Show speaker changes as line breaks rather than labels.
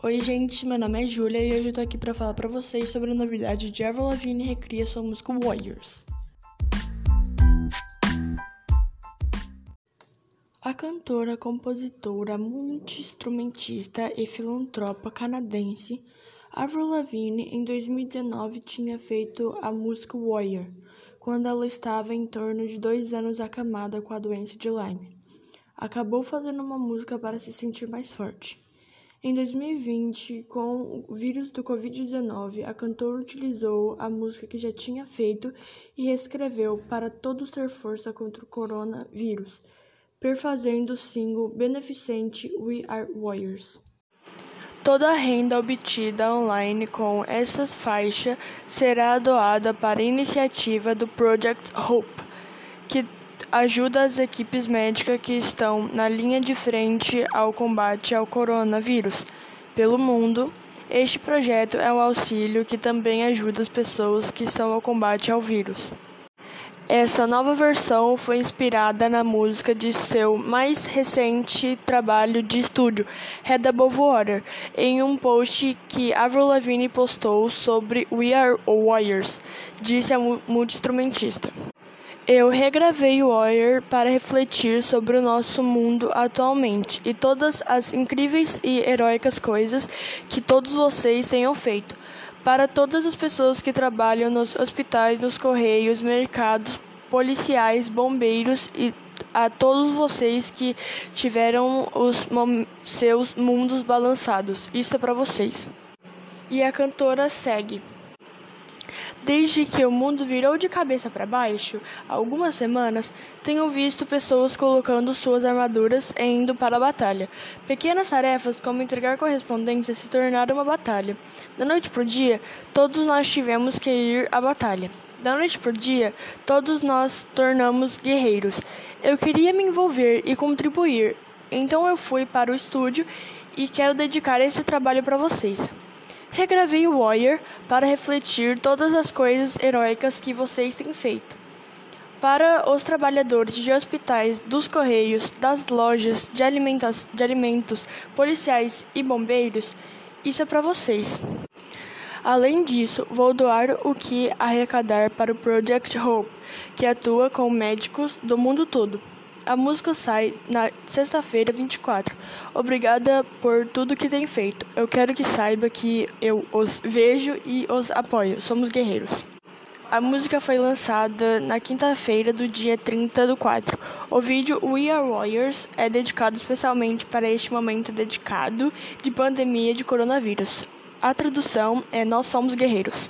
Oi, gente, meu nome é Júlia e hoje eu tô aqui para falar para vocês sobre a novidade de Avril Lavigne recria sua música Warriors. A cantora, compositora, multi-instrumentista e filantropa canadense Avril Lavigne em 2019 tinha feito a música Warrior, quando ela estava em torno de dois anos acamada com a doença de Lyme. Acabou fazendo uma música para se sentir mais forte. Em 2020, com o vírus do Covid-19, a cantora utilizou a música que já tinha feito e reescreveu para todos ter força contra o coronavírus, perfazendo o single beneficente We Are Warriors. Toda a renda obtida online com essa faixa será doada para a iniciativa do Project Hope, ajuda as equipes médicas que estão na linha de frente ao combate ao coronavírus pelo mundo. Este projeto é um auxílio que também ajuda as pessoas que estão ao combate ao vírus. Essa nova versão foi inspirada na música de seu mais recente trabalho de estúdio, Head Above Water, em um post que Avril Lavigne postou sobre We Are Warriors, disse a multi-instrumentista. Eu regravei o Warrior para refletir sobre o nosso mundo atualmente e todas as incríveis e heróicas coisas que todos vocês tenham feito. Para todas as pessoas que trabalham nos hospitais, nos correios, mercados, policiais, bombeiros e a todos vocês que tiveram os seus mundos balançados. Isso é para vocês. E a cantora segue. Desde que o mundo virou de cabeça para baixo, há algumas semanas, tenho visto pessoas colocando suas armaduras e indo para a batalha. Pequenas tarefas como entregar correspondência se tornaram uma batalha. Da noite para o dia, todos nós tivemos que ir à batalha. Da noite para o dia, todos nós tornamos guerreiros. Eu queria me envolver e contribuir, então eu fui para o estúdio e quero dedicar esse trabalho para vocês. Regravei o Warrior para refletir todas as coisas heróicas que vocês têm feito. Para os trabalhadores de hospitais, dos correios, das lojas de, de alimentos, policiais e bombeiros, isso é para vocês. Além disso, vou doar o que arrecadar para o Project Hope, que atua com médicos do mundo todo. A música sai na sexta-feira 24. Obrigada por tudo que tem feito. Eu quero que saiba que eu os vejo e os apoio. Somos guerreiros. A música foi lançada na quinta-feira do dia 30 do 4. O vídeo We Are Warriors é dedicado especialmente para este momento dedicado de pandemia de coronavírus. A tradução é Nós Somos Guerreiros.